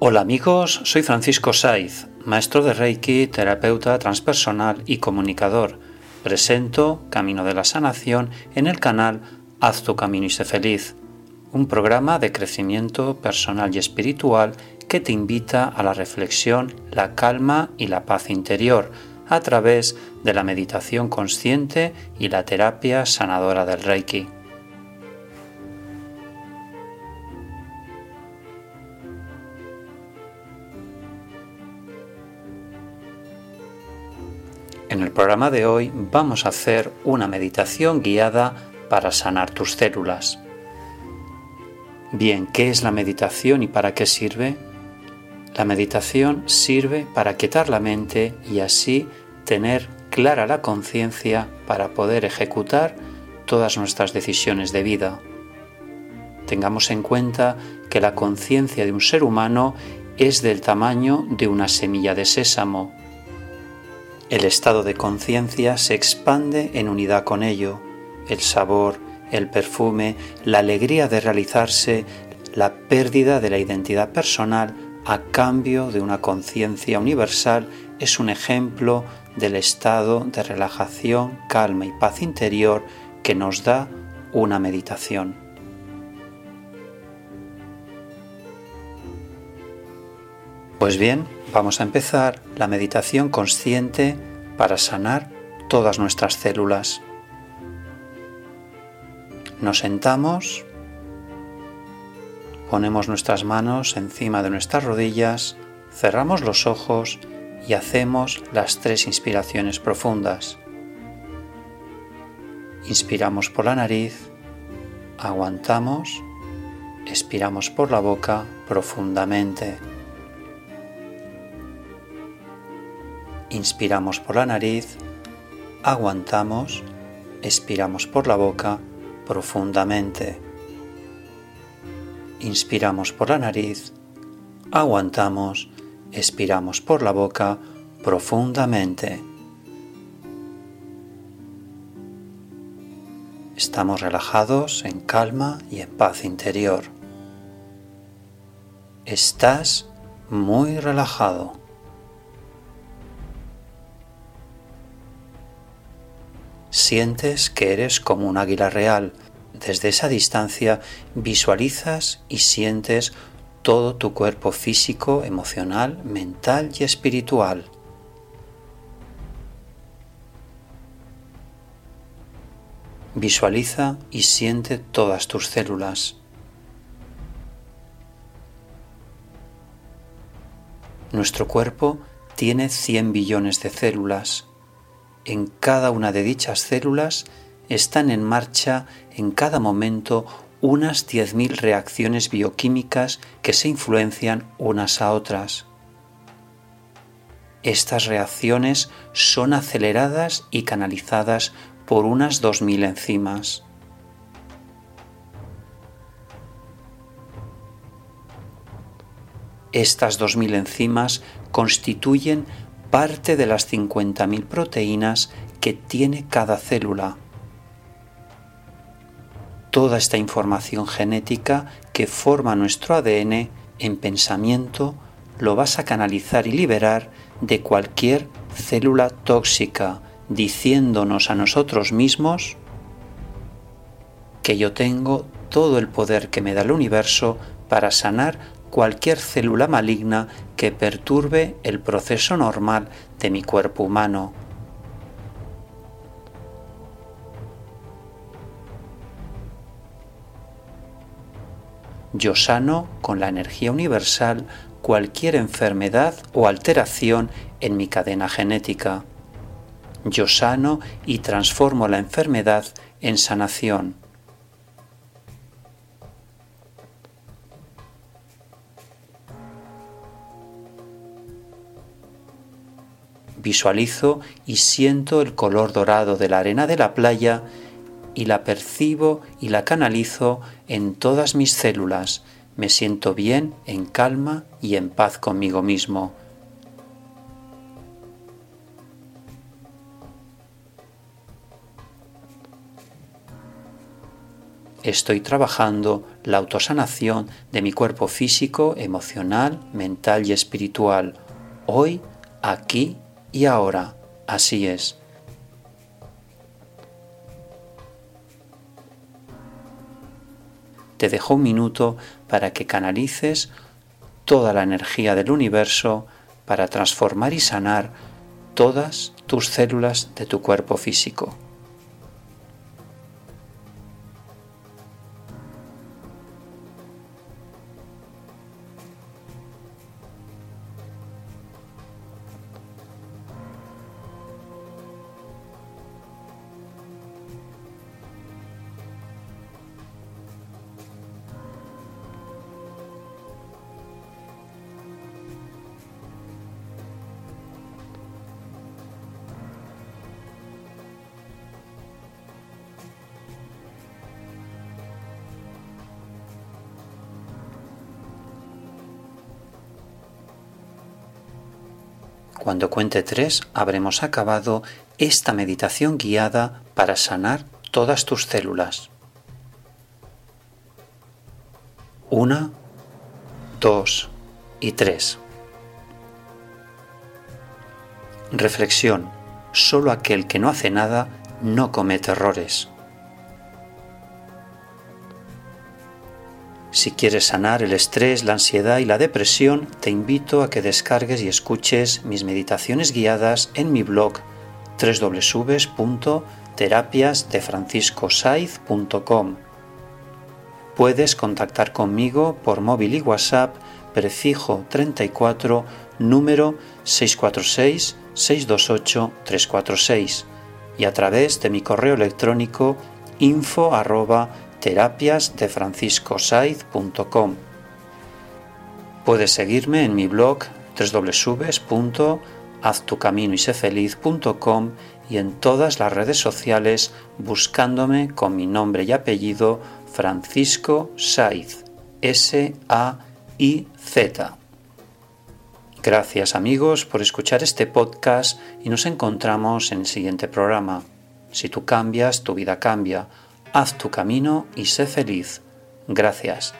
Hola amigos, soy Francisco Saiz, maestro de Reiki, terapeuta transpersonal y comunicador. Presento Camino de la Sanación en el canal Haz tu camino y sé feliz, un programa de crecimiento personal y espiritual que te invita a la reflexión, la calma y la paz interior a través de la meditación consciente y la terapia sanadora del Reiki. En el programa de hoy vamos a hacer una meditación guiada para sanar tus células. Bien, ¿qué es la meditación y para qué sirve? La meditación sirve para quitar la mente y así tener clara la conciencia para poder ejecutar todas nuestras decisiones de vida. Tengamos en cuenta que la conciencia de un ser humano es del tamaño de una semilla de sésamo el estado de conciencia se expande en unidad con ello. El sabor, el perfume, la alegría de realizarse, la pérdida de la identidad personal a cambio de una conciencia universal es un ejemplo del estado de relajación, calma y paz interior que nos da una meditación. Pues bien, Vamos a empezar la meditación consciente para sanar todas nuestras células. Nos sentamos, ponemos nuestras manos encima de nuestras rodillas, cerramos los ojos y hacemos las tres inspiraciones profundas. Inspiramos por la nariz, aguantamos, expiramos por la boca profundamente. Inspiramos por la nariz, aguantamos, expiramos por la boca profundamente. Inspiramos por la nariz, aguantamos, expiramos por la boca profundamente. Estamos relajados en calma y en paz interior. Estás muy relajado. Sientes que eres como un águila real. Desde esa distancia visualizas y sientes todo tu cuerpo físico, emocional, mental y espiritual. Visualiza y siente todas tus células. Nuestro cuerpo tiene 100 billones de células en cada una de dichas células están en marcha en cada momento unas 10.000 reacciones bioquímicas que se influencian unas a otras. Estas reacciones son aceleradas y canalizadas por unas 2.000 enzimas. Estas 2.000 enzimas constituyen parte de las 50.000 proteínas que tiene cada célula. Toda esta información genética que forma nuestro ADN en pensamiento lo vas a canalizar y liberar de cualquier célula tóxica, diciéndonos a nosotros mismos que yo tengo todo el poder que me da el universo para sanar cualquier célula maligna que perturbe el proceso normal de mi cuerpo humano. Yo sano con la energía universal cualquier enfermedad o alteración en mi cadena genética. Yo sano y transformo la enfermedad en sanación. Visualizo y siento el color dorado de la arena de la playa y la percibo y la canalizo en todas mis células. Me siento bien, en calma y en paz conmigo mismo. estoy trabajando la autosanación de mi cuerpo físico, emocional, mental y espiritual, hoy, aquí y ahora. Así es. Te dejo un minuto para que canalices toda la energía del universo para transformar y sanar todas tus células de tu cuerpo físico. Cuando cuente tres, habremos acabado esta meditación guiada para sanar todas tus células. Una, dos y tres. Reflexión. Solo aquel que no hace nada no comete errores. Si quieres sanar el estrés, la ansiedad y la depresión, te invito a que descargues y escuches mis meditaciones guiadas en mi blog www.terapiasdefranciscosaiz.com. Puedes contactar conmigo por móvil y WhatsApp prefijo 34 número 646 628 346 y a través de mi correo electrónico info terapiasdefranciscosaiz.com. Puedes seguirme en mi blog www.haztucaminoysefeliz.com y en todas las redes sociales buscándome con mi nombre y apellido Francisco Saiz, S-A-I-Z. Gracias amigos por escuchar este podcast y nos encontramos en el siguiente programa. Si tú cambias, tu vida cambia haz tu camino y sé feliz. Gracias.